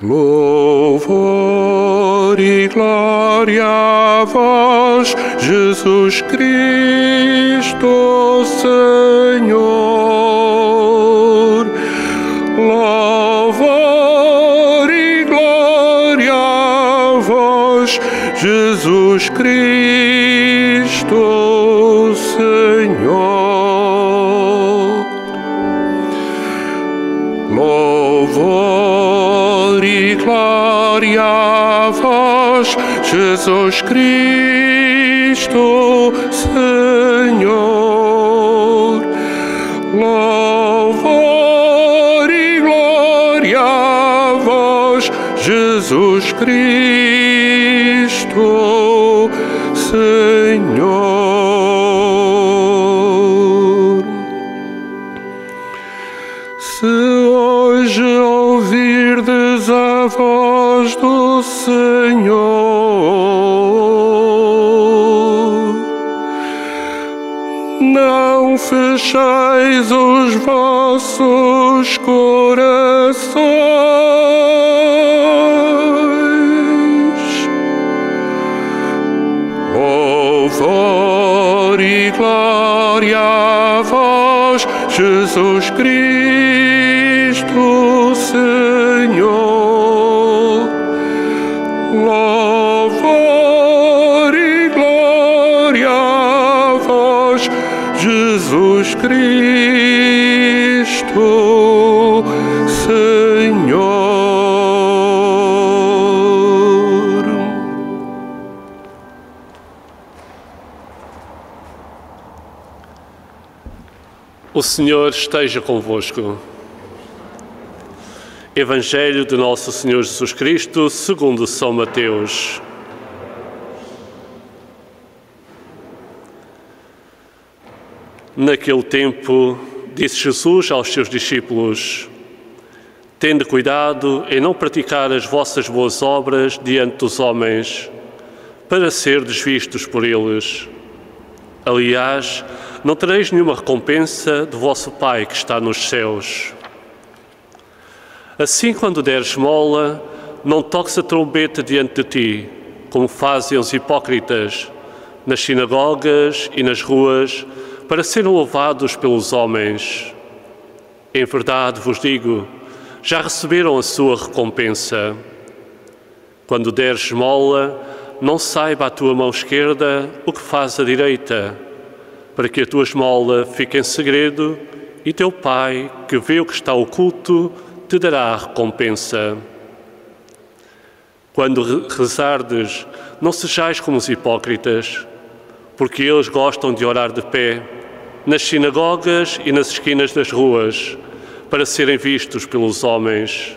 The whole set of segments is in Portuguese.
Louvor e glória a vós, Jesus Cristo, Senhor. Louvor e glória a vós, Jesus Cristo, Jesus Cristo, Senhor. Louvor e glória a vós, Jesus Cristo, Senhor. Se hoje ouvirdes a voz do Senhor, não fecheis os vossos corações. Louvor e glória a vós, Jesus Cristo, Senhor esteja convosco. Evangelho de Nosso Senhor Jesus Cristo, segundo São Mateus. Naquele tempo, disse Jesus aos seus discípulos: Tende cuidado em não praticar as vossas boas obras diante dos homens, para ser desvistos por eles. Aliás, não tereis nenhuma recompensa do vosso Pai que está nos céus. Assim, quando deres esmola, não toques a trombeta diante de ti, como fazem os hipócritas nas sinagogas e nas ruas, para serem louvados pelos homens. Em verdade vos digo, já receberam a sua recompensa. Quando deres esmola, não saiba a tua mão esquerda o que faz a direita, para que a tua esmola fique em segredo e teu Pai, que vê o que está oculto, te dará a recompensa. Quando re- rezardes, não sejais como os hipócritas, porque eles gostam de orar de pé, nas sinagogas e nas esquinas das ruas, para serem vistos pelos homens.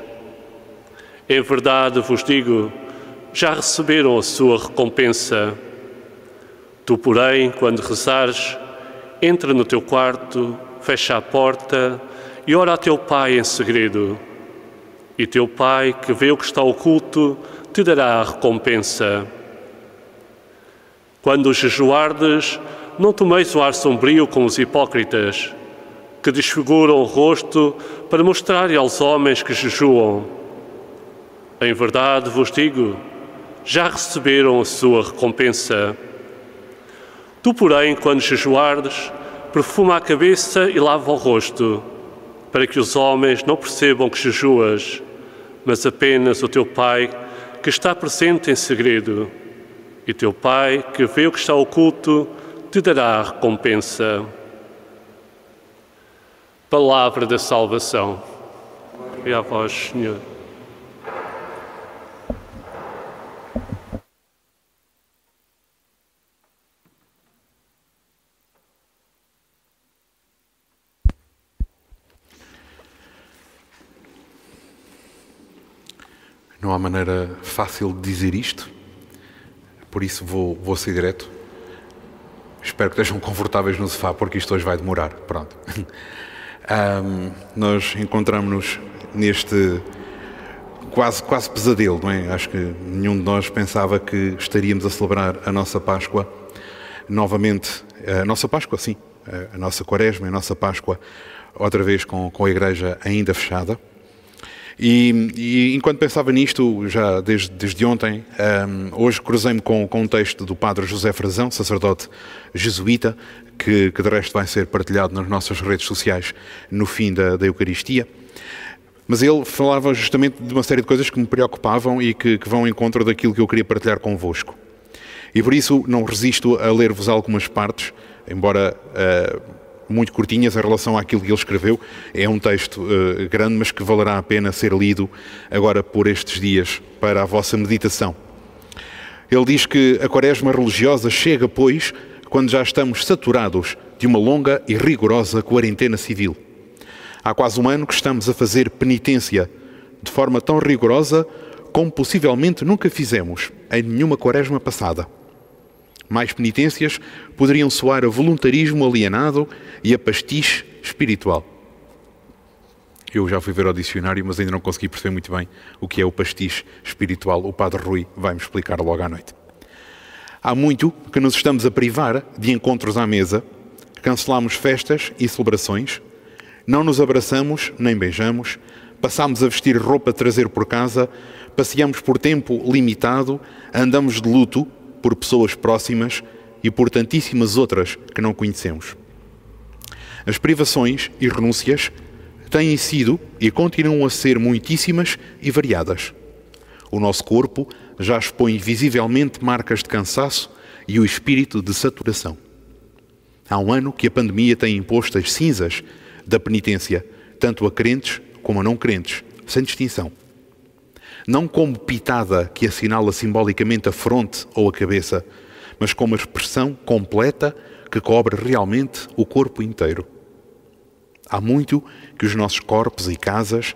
Em verdade vos digo, já receberam a sua recompensa. Tu, porém, quando rezares, entra no teu quarto, fecha a porta e ora a teu Pai em segredo. E teu Pai, que vê o que está oculto, te dará a recompensa. Quando jejuardes, não tomeis o ar sombrio como os hipócritas, que desfiguram o rosto para mostrarem aos homens que jejuam. Em verdade vos digo, já receberam a sua recompensa. Tu, porém, quando jejuardes, perfuma a cabeça e lava o rosto, para que os homens não percebam que jejuas, mas apenas o teu Pai, que está presente em segredo. E teu Pai, que vê o que está oculto, te dará a recompensa. Palavra da salvação. E a vós, Senhor. Não há maneira fácil de dizer isto, por isso vou, vou ser direto. Espero que estejam confortáveis no sofá, porque isto hoje vai demorar. Pronto. Ahm, nós encontramos-nos neste quase, quase pesadelo, não é? Acho que nenhum de nós pensava que estaríamos a celebrar a nossa Páscoa novamente, a nossa Páscoa, sim, a nossa Quaresma, a nossa Páscoa, outra vez com, com a igreja ainda fechada. E, e, enquanto pensava nisto, já desde, desde ontem, um, hoje cruzei-me com, com um texto do padre José Frazão, sacerdote jesuíta, que, que de resto vai ser partilhado nas nossas redes sociais no fim da, da Eucaristia. Mas ele falava justamente de uma série de coisas que me preocupavam e que, que vão em encontro daquilo que eu queria partilhar convosco. E por isso não resisto a ler-vos algumas partes, embora uh, muito curtinhas em relação àquilo que ele escreveu. É um texto uh, grande, mas que valerá a pena ser lido agora por estes dias para a vossa meditação. Ele diz que a quaresma religiosa chega, pois, quando já estamos saturados de uma longa e rigorosa quarentena civil. Há quase um ano que estamos a fazer penitência de forma tão rigorosa como possivelmente nunca fizemos em nenhuma quaresma passada. Mais penitências poderiam soar a voluntarismo alienado e a pastiche espiritual. Eu já fui ver ao dicionário, mas ainda não consegui perceber muito bem o que é o pastiche espiritual. O Padre Rui vai-me explicar logo à noite. Há muito que nos estamos a privar de encontros à mesa, cancelamos festas e celebrações, não nos abraçamos nem beijamos, passamos a vestir roupa a trazer por casa, passeamos por tempo limitado, andamos de luto por pessoas próximas e por tantíssimas outras que não conhecemos. As privações e renúncias têm sido e continuam a ser muitíssimas e variadas. O nosso corpo já expõe visivelmente marcas de cansaço e o espírito de saturação. Há um ano que a pandemia tem imposto as cinzas da penitência, tanto a crentes como a não crentes, sem distinção não como pitada que assinala simbolicamente a fronte ou a cabeça, mas como expressão completa que cobre realmente o corpo inteiro. Há muito que os nossos corpos e casas,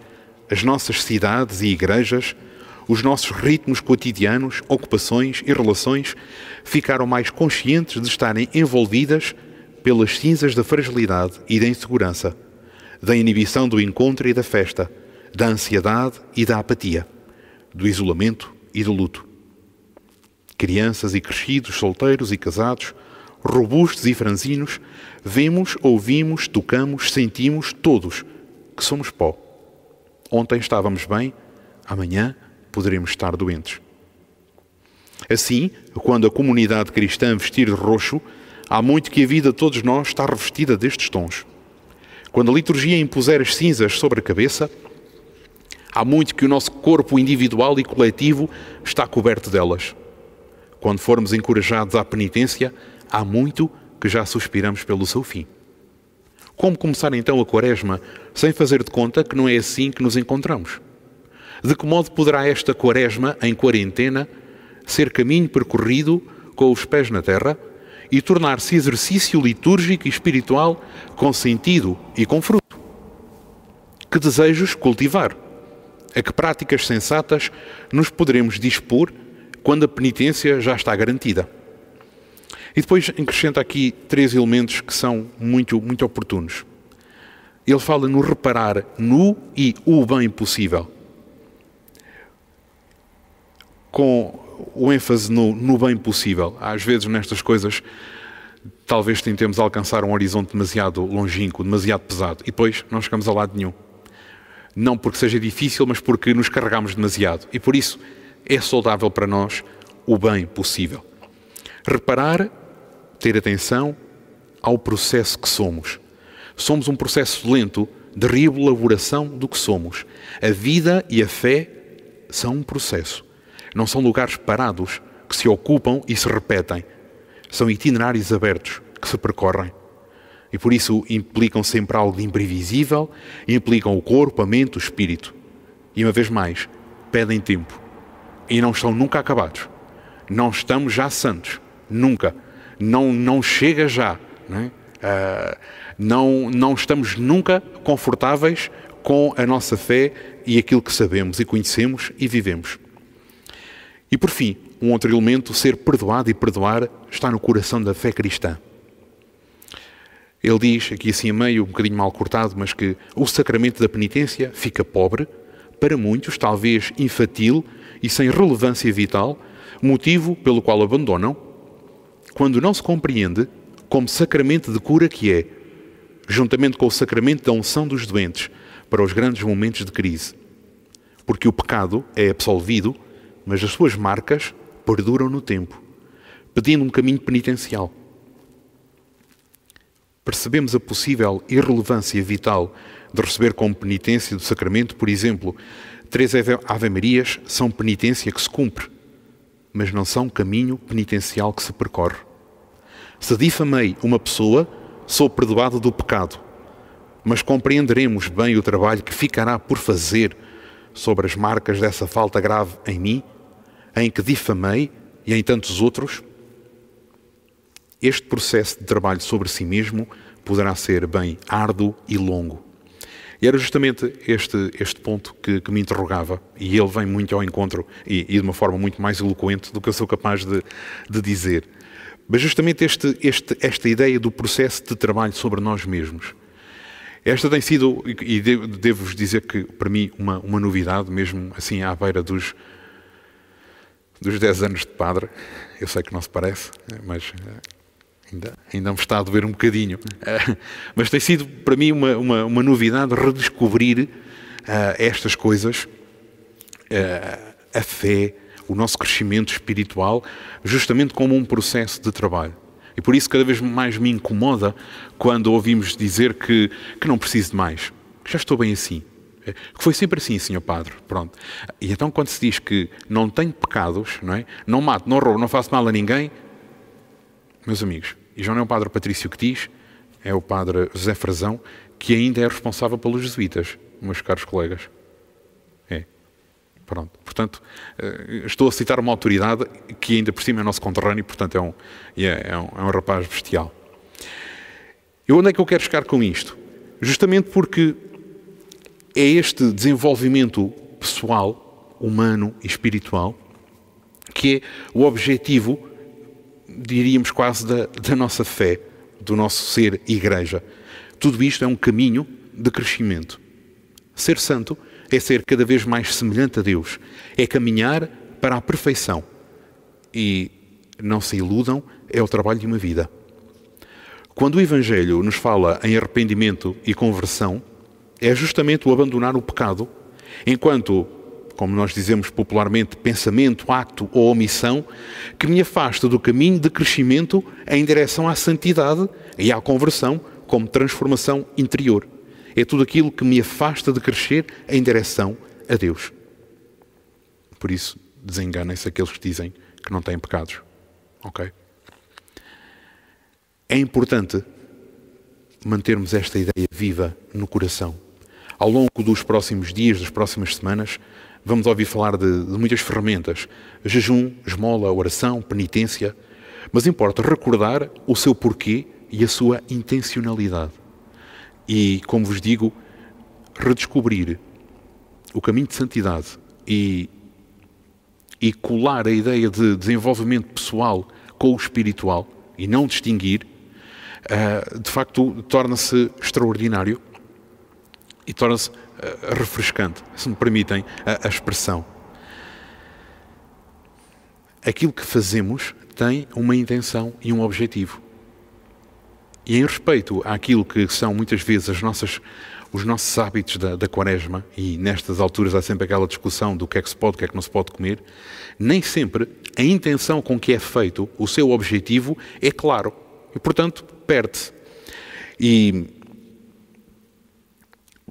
as nossas cidades e igrejas, os nossos ritmos cotidianos, ocupações e relações ficaram mais conscientes de estarem envolvidas pelas cinzas da fragilidade e da insegurança, da inibição do encontro e da festa, da ansiedade e da apatia do isolamento e do luto. Crianças e crescidos, solteiros e casados, robustos e franzinos, vemos, ouvimos, tocamos, sentimos todos que somos pó. Ontem estávamos bem, amanhã poderemos estar doentes. Assim, quando a comunidade cristã vestir de roxo, há muito que a vida de todos nós está revestida destes tons. Quando a liturgia impuser as cinzas sobre a cabeça, Há muito que o nosso corpo individual e coletivo está coberto delas. Quando formos encorajados à penitência, há muito que já suspiramos pelo seu fim. Como começar então a quaresma sem fazer de conta que não é assim que nos encontramos? De que modo poderá esta quaresma, em quarentena, ser caminho percorrido com os pés na terra e tornar-se exercício litúrgico e espiritual com sentido e com fruto? Que desejos cultivar? A que práticas sensatas nos poderemos dispor quando a penitência já está garantida. E depois acrescenta aqui três elementos que são muito, muito oportunos. Ele fala no reparar no e o bem possível. Com o ênfase no, no bem possível. Às vezes nestas coisas talvez tentemos alcançar um horizonte demasiado longínquo, demasiado pesado, e depois não chegamos a lado nenhum não porque seja difícil, mas porque nos carregamos demasiado. E por isso é saudável para nós o bem possível. Reparar, ter atenção ao processo que somos. Somos um processo lento de reelaboração do que somos. A vida e a fé são um processo. Não são lugares parados que se ocupam e se repetem. São itinerários abertos que se percorrem. E por isso implicam sempre algo de imprevisível, implicam o corpo, a mente, o espírito. E uma vez mais, pedem tempo. E não estão nunca acabados. Não estamos já santos. Nunca. Não, não chega já. Não, é? uh, não, não estamos nunca confortáveis com a nossa fé e aquilo que sabemos e conhecemos e vivemos. E por fim, um outro elemento, ser perdoado e perdoar, está no coração da fé cristã. Ele diz, aqui assim a meio, um bocadinho mal cortado, mas que o sacramento da penitência fica pobre, para muitos, talvez infantil e sem relevância vital, motivo pelo qual abandonam, quando não se compreende como sacramento de cura que é, juntamente com o sacramento da unção dos doentes, para os grandes momentos de crise. porque o pecado é absolvido, mas as suas marcas perduram no tempo, pedindo um caminho penitencial. Percebemos a possível irrelevância vital de receber como penitência do sacramento, por exemplo, três Ave-Marias são penitência que se cumpre, mas não são caminho penitencial que se percorre. Se difamei uma pessoa, sou perdoado do pecado, mas compreenderemos bem o trabalho que ficará por fazer sobre as marcas dessa falta grave em mim, em que difamei e em tantos outros. Este processo de trabalho sobre si mesmo poderá ser bem árduo e longo. E era justamente este, este ponto que, que me interrogava, e ele vem muito ao encontro e, e, de uma forma muito mais eloquente do que eu sou capaz de, de dizer. Mas justamente este, este, esta ideia do processo de trabalho sobre nós mesmos. Esta tem sido, e devo-vos dizer que para mim, uma, uma novidade, mesmo assim à beira dos, dos 10 anos de padre. Eu sei que não se parece, mas ainda, ainda me está a doer um bocadinho. Eh, mas tem sido para mim uma, uma, uma novidade redescobrir uh, estas coisas, uh, a fé, o nosso crescimento espiritual, justamente como um processo de trabalho. E por isso cada vez mais me incomoda quando ouvimos dizer que, que não preciso de mais, que já estou bem assim. Que foi sempre assim, senhor padre. Pronto. E então quando se diz que não tenho pecados, não é? Não mato, não roubo, não faço mal a ninguém, meus amigos, e já não é o padre Patrício que diz, é o padre José Frazão, que ainda é responsável pelos jesuítas, meus caros colegas. Pronto. Portanto, eh, estou a citar uma autoridade que ainda por cima é nosso conterrâneo, portanto é um, é, é, um, é um rapaz bestial. E onde é que eu quero chegar com isto? Justamente porque é este desenvolvimento pessoal, humano e espiritual que é o objetivo, diríamos quase, da, da nossa fé, do nosso ser igreja. Tudo isto é um caminho de crescimento. Ser santo é ser cada vez mais semelhante a Deus, é caminhar para a perfeição. E não se iludam, é o trabalho de uma vida. Quando o Evangelho nos fala em arrependimento e conversão, é justamente o abandonar o pecado, enquanto, como nós dizemos popularmente, pensamento, acto ou omissão, que me afasta do caminho de crescimento em direção à santidade e à conversão como transformação interior. É tudo aquilo que me afasta de crescer em direção a Deus. Por isso, desenganem-se aqueles que dizem que não têm pecados. Ok? É importante mantermos esta ideia viva no coração. Ao longo dos próximos dias, das próximas semanas, vamos ouvir falar de, de muitas ferramentas: jejum, esmola, oração, penitência. Mas importa recordar o seu porquê e a sua intencionalidade e, como vos digo, redescobrir o caminho de santidade e, e colar a ideia de desenvolvimento pessoal com o espiritual e não distinguir, uh, de facto torna-se extraordinário e torna-se refrescante, se me permitem a, a expressão. Aquilo que fazemos tem uma intenção e um objetivo. E em respeito àquilo que são muitas vezes as nossas, os nossos hábitos da, da quaresma, e nestas alturas há sempre aquela discussão do que é que se pode, o que é que não se pode comer, nem sempre a intenção com que é feito, o seu objetivo, é claro. E, portanto, perde-se. E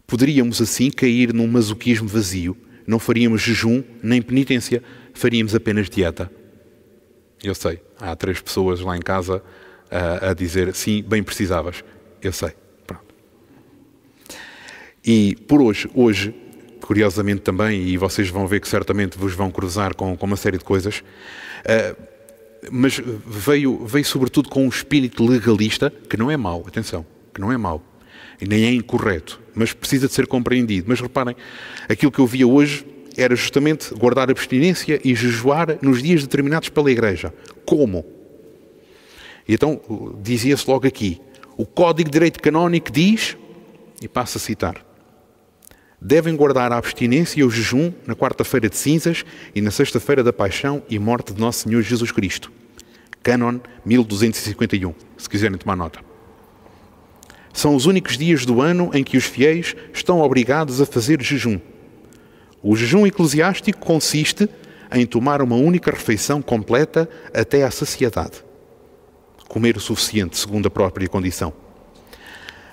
poderíamos assim cair num masoquismo vazio. Não faríamos jejum nem penitência, faríamos apenas dieta. Eu sei, há três pessoas lá em casa a, a dizer sim, bem precisavas. Eu sei. Pronto. E por hoje, hoje, curiosamente também, e vocês vão ver que certamente vos vão cruzar com, com uma série de coisas, uh, mas veio, veio sobretudo com um espírito legalista, que não é mau, atenção, que não é mau, e nem é incorreto, mas precisa de ser compreendido. Mas reparem, aquilo que eu via hoje era justamente guardar abstinência e jejuar nos dias determinados pela Igreja. Como? E então dizia-se logo aqui: o Código de Direito Canónico diz, e passo a citar, devem guardar a abstinência e o jejum na quarta-feira de cinzas e na sexta-feira da paixão e morte de Nosso Senhor Jesus Cristo. Canon 1251, se quiserem tomar nota. São os únicos dias do ano em que os fiéis estão obrigados a fazer jejum. O jejum eclesiástico consiste em tomar uma única refeição completa até à saciedade. Comer o suficiente, segundo a própria condição.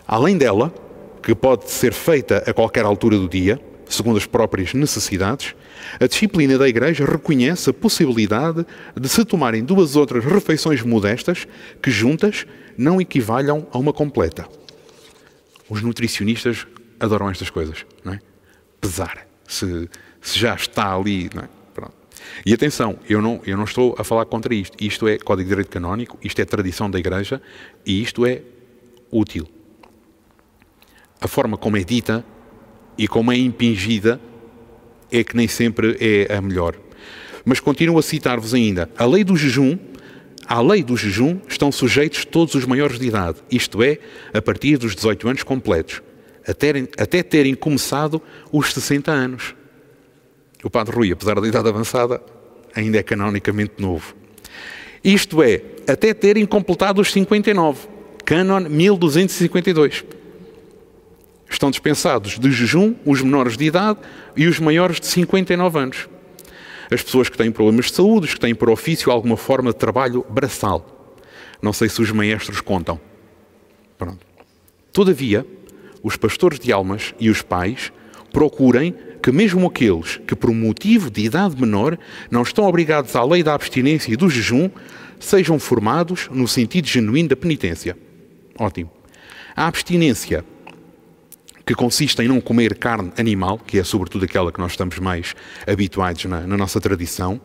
Além dela, que pode ser feita a qualquer altura do dia, segundo as próprias necessidades, a disciplina da Igreja reconhece a possibilidade de se tomarem duas outras refeições modestas que juntas não equivalham a uma completa. Os nutricionistas adoram estas coisas, não é? Pesar, se, se já está ali, não é? Pronto. E atenção, eu não, eu não estou a falar contra isto. Isto é Código de Direito Canónico, isto é tradição da Igreja e isto é útil. A forma como é dita e como é impingida é que nem sempre é a melhor. Mas continuo a citar-vos ainda. A lei do jejum, à lei do jejum estão sujeitos todos os maiores de idade, isto é, a partir dos 18 anos completos, até, até terem começado os 60 anos. O Padre Rui, apesar da idade avançada, ainda é canonicamente novo. Isto é, até terem completado os 59. Canon 1252. Estão dispensados de jejum os menores de idade e os maiores de 59 anos. As pessoas que têm problemas de saúde, os que têm por ofício alguma forma de trabalho braçal. Não sei se os maestros contam. Pronto. Todavia, os pastores de almas e os pais procurem que mesmo aqueles que por motivo de idade menor não estão obrigados à lei da abstinência e do jejum, sejam formados no sentido genuíno da penitência. Ótimo. A abstinência que consiste em não comer carne animal, que é sobretudo aquela que nós estamos mais habituados na, na nossa tradição,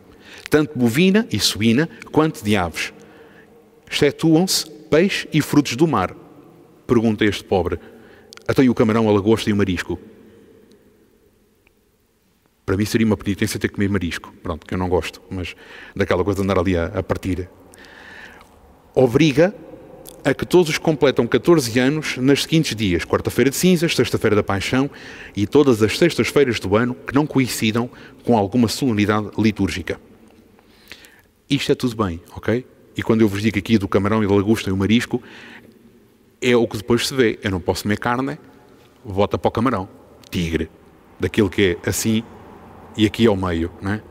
tanto bovina e suína quanto de aves. Excetuam-se peixe e frutos do mar. Pergunta este pobre. Até o camarão, a lagosta e o marisco. Para mim seria uma penitência ter que comer marisco. Pronto, que eu não gosto, mas daquela coisa de andar ali a, a partir. Obriga a que todos completam 14 anos nas seguintes dias: quarta-feira de cinzas, sexta-feira da paixão e todas as sextas-feiras do ano que não coincidam com alguma solenidade litúrgica. Isto é tudo bem, ok? E quando eu vos digo aqui do camarão e da lagosta e o marisco, é o que depois se vê. Eu não posso comer carne, vota para o camarão. Tigre. Daquilo que é assim e aqui ao meio, não é?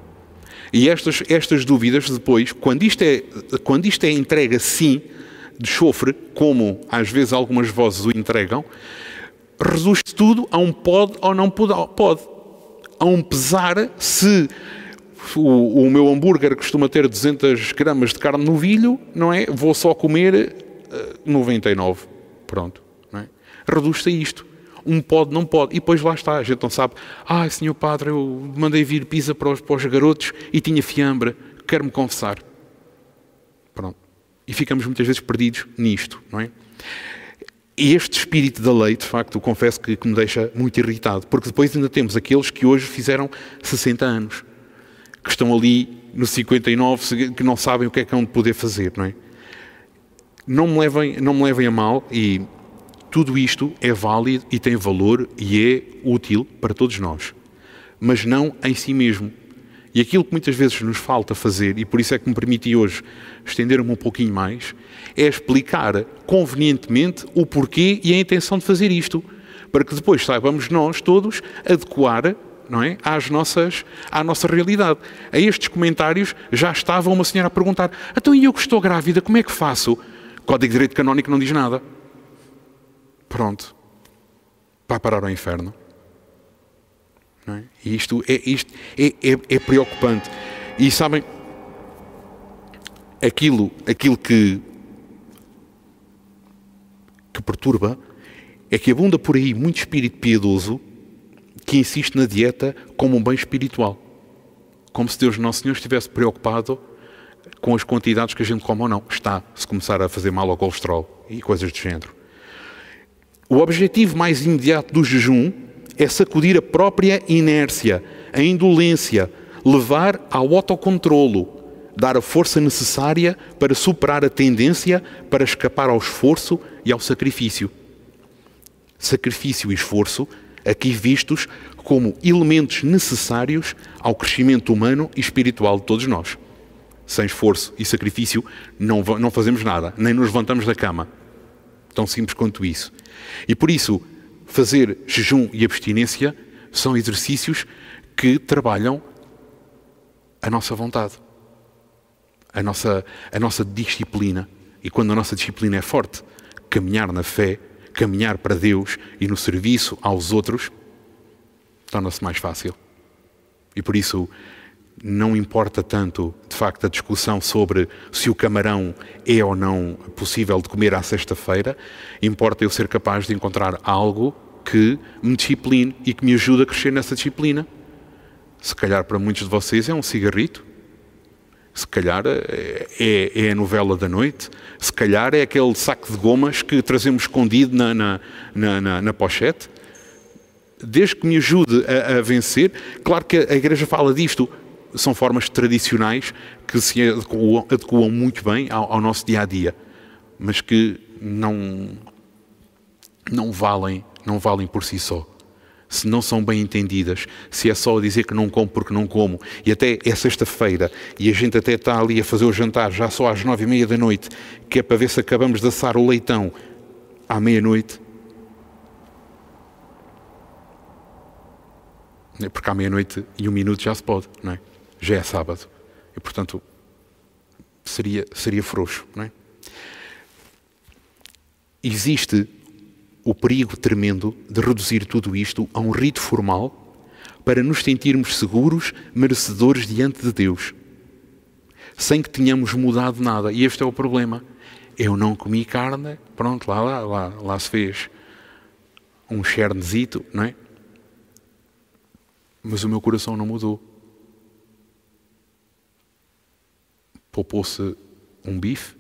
E estas, estas dúvidas depois, quando isto é, quando isto é entregue assim, de chofre, como às vezes algumas vozes o entregam, reduz tudo a um pode ou não pode. A um pesar se o, o, meu hambúrguer costuma ter 200 gramas de carne no vilho, não é? Vou só comer 99. Eh, Pronto. Não é? Reduz-se a isto. Um pode, não pode. E depois lá está. A gente não sabe. Ah, senhor padre, eu mandei vir pizza para os, para os garotos e tinha fiambre. Quero-me confessar. E ficamos muitas vezes perdidos nisto, não é? E este espírito da lei, de facto, confesso que, que me deixa muito irritado, porque depois ainda temos aqueles que hoje fizeram 60 anos, que estão ali no 59, que não sabem o que é que hão de poder fazer, não é? Não me levem, não me levem a mal e tudo isto é válido e tem valor e é útil para todos nós, mas não em si mesmo. E aquilo que muitas vezes nos falta fazer, e por isso é que me permiti hoje estender-me um pouquinho mais, é explicar convenientemente o porquê e a intenção de fazer isto, para que depois saibamos nós todos adequar não é? Às nossas, à nossa realidade. A estes comentários já estava uma senhora a perguntar: então e eu que estou grávida, como é que faço? Código de Direito Canónico não diz nada. Pronto. Vai parar ao inferno. É? E isto, é, isto é, é, é, preocupante. E sabem, aquilo, aquilo que, que perturba é que abunda por aí muito espírito piedoso que insiste na dieta como um bem espiritual. Como se Deus Nosso Senhor estivesse preocupado com as quantidades que a gente come ou não. Está, se começar a fazer mal ao colesterol e coisas do género. O objetivo mais imediato do jejum é sacudir a própria inércia, a indolência, levar ao autocontrolo, dar a força necessária para superar a tendência para escapar ao esforço e ao sacrifício. Sacrifício e esforço, aqui vistos como elementos necessários ao crescimento humano e espiritual de todos nós. Sem esforço e sacrifício não, não fazemos nada, nem nos levantamos da cama. Tão simples quanto isso. E por isso, fazer jejum e abstinência são exercícios que trabalham a nossa vontade, a nossa, a nossa disciplina. E quando a nossa disciplina é forte, caminhar na fé, caminhar para Deus e no serviço aos outros, torna-se mais fácil. E por isso não importa tanto, de facto, a discussão sobre se o camarão é ou não possível de comer à sexta-feira, importa eu ser capaz de encontrar algo que me discipline e que me ajude a crescer nessa disciplina. Se calhar para muitos de vocês é um cigarrito, se calhar é, é, é a novela da noite, se calhar é aquele saco de gomas que trazemos escondido na, na, na, na, na pochete. Desde que me ajude a, a vencer, claro que a Igreja fala disto, são formas tradicionais que se adequam, adequam muito bem ao, ao, nosso dia a dia, mas que não, não valem, não valem por si só. Se não são bem entendidas, se é só dizer que não como porque não como, e até é sexta-feira, e a gente até está ali a fazer o jantar já só às nove e meia da noite, que é para ver se acabamos de assar o leitão à meia-noite, porque à meia-noite e um minuto já se pode, não é? já é sábado. E, portanto, seria, seria frouxo. Não é? Existe o perigo tremendo de reduzir tudo isto a um rito formal para nos sentirmos seguros, merecedores diante de Deus, sem que tenhamos mudado nada. E este é o problema. Eu não comi carne, pronto, lá, lá, lá, lá se fez um chernezito, não é? Mas o meu coração não mudou. poupou-se um bife,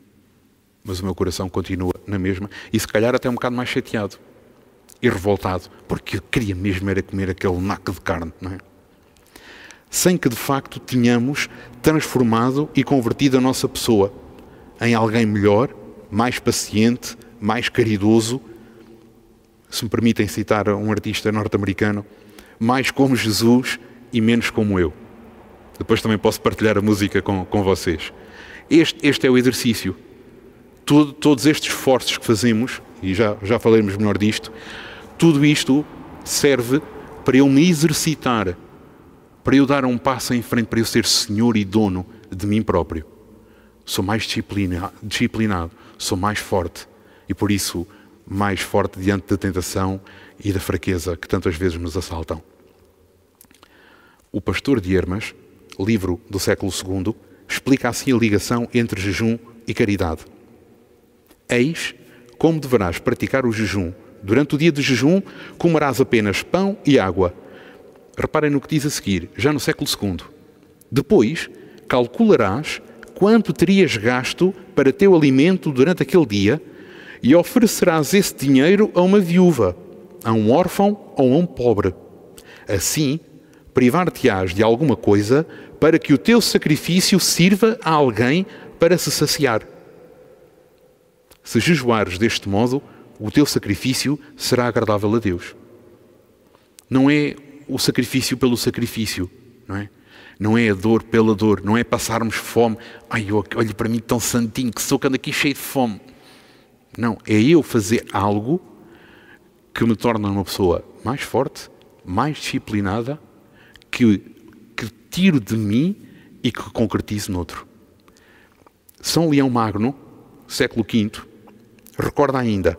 mas o meu coração continua na mesma e se calhar até um bocado mais chateado e revoltado, porque eu queria mesmo era comer aquele naco de carne, não é? Sem que de facto tenhamos transformado e convertido a nossa pessoa em alguém melhor, mais paciente, mais caridoso, se me permitem citar um artista norte-americano, mais como Jesus e menos como eu. Depois também posso partilhar a música com, com vocês. Este, este é o exercício. Todo, todos estes esforços que fazemos, e já, já falaremos melhor disto, tudo isto serve para eu me exercitar, para eu dar um passo em frente, para eu ser senhor e dono de mim próprio. Sou mais disciplina, disciplinado, sou mais forte e por isso mais forte diante da tentação e da fraqueza que tantas vezes nos assaltam. O pastor de Hermas, livro do século II, explica assim a ligação entre jejum e caridade. Eis como deverás praticar o jejum. Durante o dia de jejum, comerás apenas pão e água. Reparem no que diz a seguir, já no século II. Depois, calcularás quanto terias gasto para teu alimento durante aquele dia e oferecerás esse dinheiro a uma viúva, a um órfão ou a um pobre. Assim, privar-te-ás de alguma coisa para que o teu sacrifício sirva a alguém para se saciar. Se jejuares deste modo, o teu sacrifício será agradável a Deus. Não é o sacrifício pelo sacrifício, não é? Não é a dor pela dor, não é passarmos fome. Ai, olha para mim tão santinho que sou que ando aqui cheio de fome. Não, é eu fazer algo que me torna uma pessoa mais forte, mais disciplinada, que tiro de mim e que concretizo noutro. São Leão Magno, século V, recorda ainda: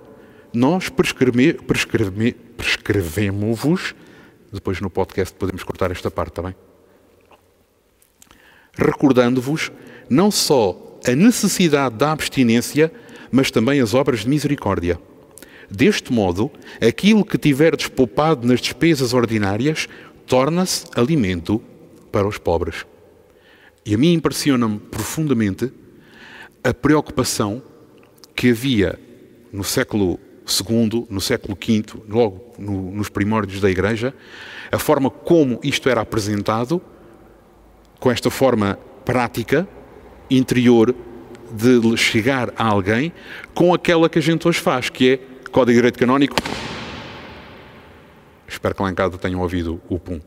nós prescreve, prescreve, prescrevemos-vos, depois no podcast podemos cortar esta parte também, recordando-vos não só a necessidade da abstinência, mas também as obras de misericórdia. Deste modo, aquilo que tiverdes poupado nas despesas ordinárias torna-se alimento para os pobres. E a mim impressiona-me profundamente a preocupação que havia no século II, no século V, logo no, nos primórdios da Igreja, a forma como isto era apresentado, com esta forma prática, interior, de chegar a alguém, com aquela que a gente hoje faz, que é Código de Direito Canónico. Espero que lá em casa tenham ouvido o pum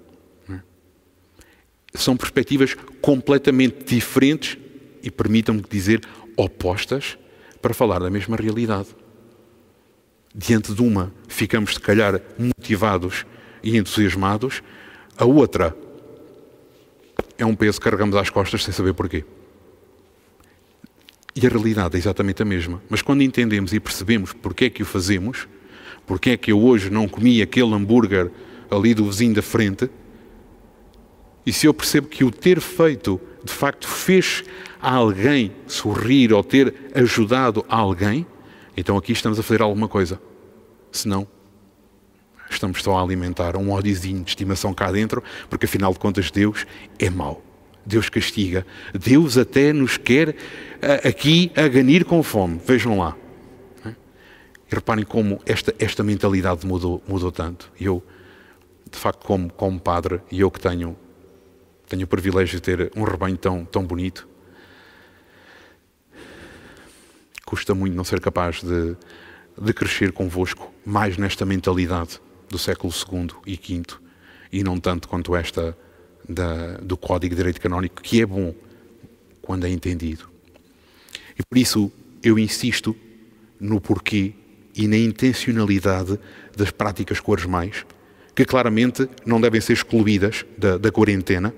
são perspectivas completamente diferentes e, permitam-me dizer, opostas para falar da mesma realidade. Diante de uma, ficamos, se calhar, motivados e entusiasmados, a outra, é um peso que carregamos às costas sem saber porquê. E a realidade é exatamente a mesma. Mas quando entendemos e percebemos porque é que o fazemos, porque é que eu hoje não comi aquele hambúrguer ali do vizinho da frente, e se eu percebo que o ter feito de facto fez a alguém sorrir ou ter ajudado a alguém, então aqui estamos a fazer alguma coisa. Senão, estamos só a alimentar um ódiozinho de estimação cá dentro, porque afinal de contas Deus é mau. Deus castiga. Deus até nos quer aqui a ganir com fome. Vejam lá. E reparem como esta, esta mentalidade mudou, mudou tanto. E eu, de facto, como, como padre, e eu que tenho, tenho o privilégio de ter um rebanho tão, tão bonito, custa muito não ser capaz de, de crescer convosco mais nesta mentalidade do século II e V e não tanto quanto esta da, do Código de Direito Canónico, que é bom quando é entendido. E por isso eu insisto no porquê e na intencionalidade das práticas quaresmais, que claramente não devem ser excluídas da, da quarentena.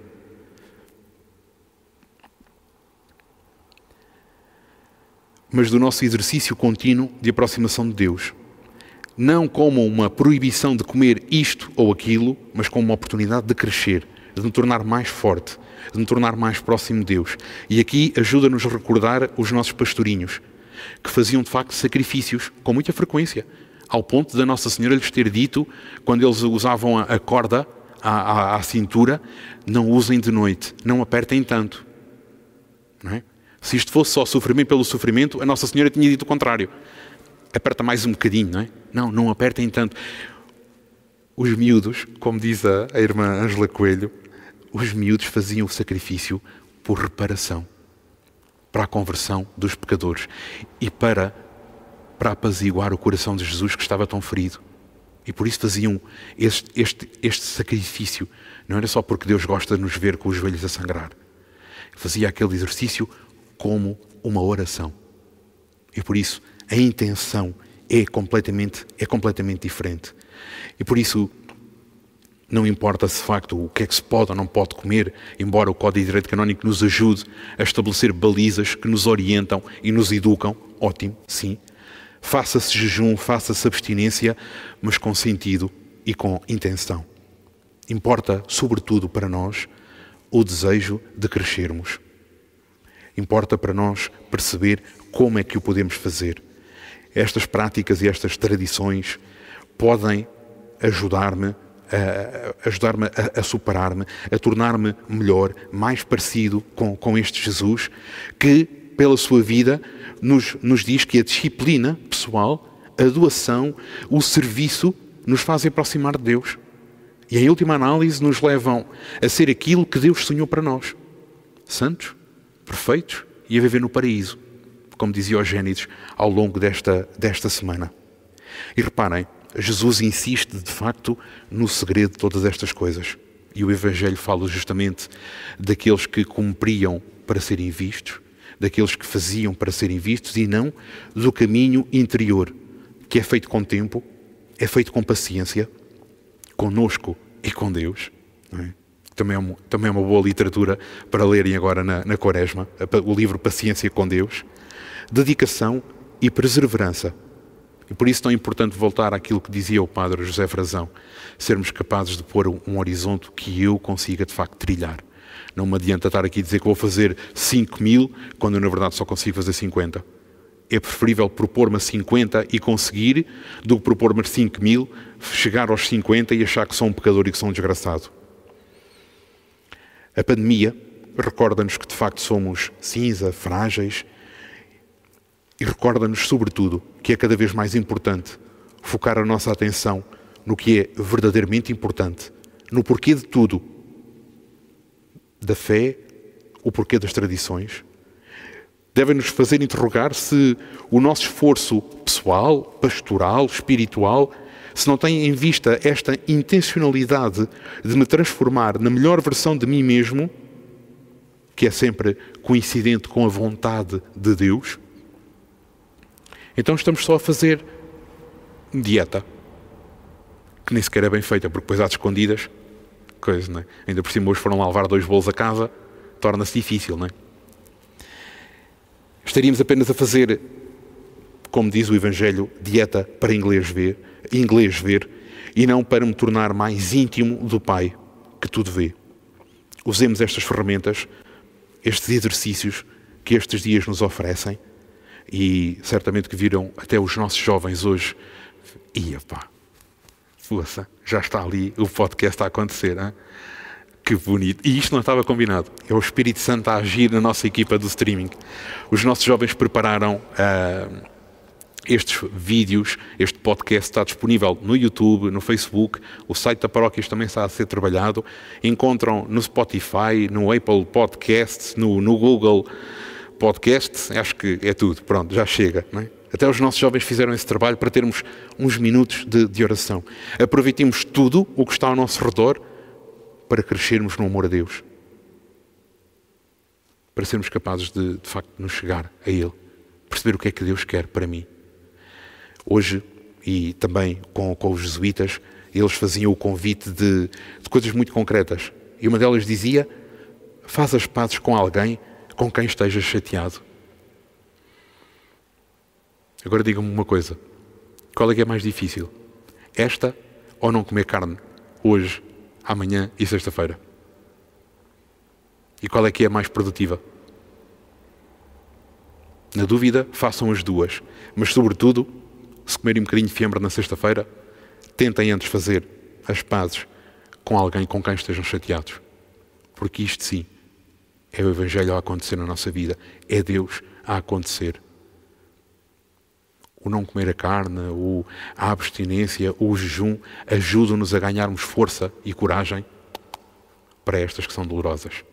Mas do nosso exercício contínuo de aproximação de Deus. Não como uma proibição de comer isto ou aquilo, mas como uma oportunidade de crescer, de me tornar mais forte, de me tornar mais próximo de Deus. E aqui ajuda-nos a recordar os nossos pastorinhos, que faziam de facto sacrifícios com muita frequência, ao ponto da Nossa Senhora lhes ter dito, quando eles usavam a corda à, à, à cintura, não usem de noite, não apertem tanto. Não é? Se isto fosse só sofrimento pelo sofrimento, a Nossa Senhora tinha dito o contrário. Aperta mais um bocadinho, não é? Não, não apertem tanto. Os miúdos, como diz a, a irmã Ângela Coelho, os miúdos faziam o sacrifício por reparação, para a conversão dos pecadores e para, para apaziguar o coração de Jesus que estava tão ferido. E por isso faziam este, este, este sacrifício. Não era só porque Deus gosta de nos ver com os joelhos a sangrar. Fazia aquele exercício como uma oração. E por isso a intenção é completamente, é completamente diferente. E por isso não importa de facto o que é que se pode ou não pode comer, embora o Código de Direito Canónico nos ajude a estabelecer balizas que nos orientam e nos educam, ótimo, sim. Faça-se jejum, faça-se abstinência, mas com sentido e com intenção. Importa, sobretudo para nós, o desejo de crescermos. Importa para nós perceber como é que o podemos fazer. Estas práticas e estas tradições podem ajudar-me a ajudar-me a, a superar-me, a tornar-me melhor, mais parecido com, com este Jesus, que, pela sua vida, nos, nos diz que a disciplina pessoal, a doação, o serviço, nos fazem aproximar de Deus. E, em última análise, nos levam a ser aquilo que Deus sonhou para nós: santos, perfeitos e a viver no paraíso, como dizia Gênesis ao longo desta, desta semana. E reparem, Jesus insiste de facto no segredo de todas estas coisas. E o Evangelho fala justamente daqueles que cumpriam para serem vistos, daqueles que faziam para serem vistos e não do caminho interior, que é feito com tempo, é feito com paciência, conosco e com Deus. É? Também, é uma, também é uma boa literatura para lerem agora na, na Quaresma, o livro Paciência com Deus. Dedicação e perseverança e por isso tão importante voltar àquilo que dizia o padre José Frazão, sermos capazes de pôr um horizonte que eu consiga de facto trilhar. Não me adianta estar aqui a dizer que vou fazer 5 mil, quando eu na verdade só consigo fazer 50. É preferível propor-me a 50 e conseguir, do que propor-me a 5 mil, chegar aos 50 e achar que sou um pecador e que sou um desgraçado. A pandemia recorda-nos que de facto somos cinza, frágeis, e recorda-nos, sobretudo, que é cada vez mais importante focar a nossa atenção no que é verdadeiramente importante, no porquê de tudo, da fé, o porquê das tradições. Devem-nos fazer interrogar se o nosso esforço pessoal, pastoral, espiritual, se não tem em vista esta intencionalidade de me transformar na melhor versão de mim mesmo, que é sempre coincidente com a vontade de Deus, então estamos só a fazer dieta, que nem sequer é bem feita, porque depois às escondidas coisa, não é? Ainda por cima hoje foram lá levar dois bolos a casa, torna-se difícil, não é? Estaríamos apenas a fazer, como diz o Evangelho, dieta para inglês ver, inglês ver e não para me tornar mais íntimo do Pai que tudo vê. Usemos estas ferramentas, estes exercícios que estes dias nos oferecem e certamente que viram até os nossos jovens hoje. Ia pá, força, já está ali o podcast a acontecer. Hein? Que bonito. E isto não estava combinado. É o Espírito Santo a agir na nossa equipa do streaming. Os nossos jovens prepararam uh, estes vídeos, este podcast está disponível no YouTube, no Facebook, o site da Paróquias também está a ser trabalhado. Encontram no Spotify, no Apple Podcasts, no, no Google Podcasts, acho que é tudo. Pronto, já chega. É? Até os nossos jovens fizeram esse trabalho para termos uns minutos de, de oração. Aproveitemos tudo o que está ao nosso redor para crescermos no amor a Deus. Para sermos capazes de, de facto, nos chegar a Ele. Perceber o que é que Deus quer para mim. Hoje, e também com, com os jesuítas, eles faziam o convite de, de coisas muito concretas. E uma delas dizia: faz as pazes com alguém com quem estejas chateado. Agora diga-me uma coisa: qual é que é mais difícil? Esta ou não comer carne hoje amanhã e sexta-feira? E qual é que é mais produtiva? Na dúvida, façam as duas. Mas, sobretudo, se comerem um bocadinho de fiambre na sexta-feira, tentem antes fazer as pazes com alguém com quem estejam chateados. Porque isto sim é o Evangelho a acontecer na nossa vida. É Deus a acontecer. O não comer a carne, o, a abstinência, o jejum ajudam-nos a ganharmos força e coragem para estas que são dolorosas.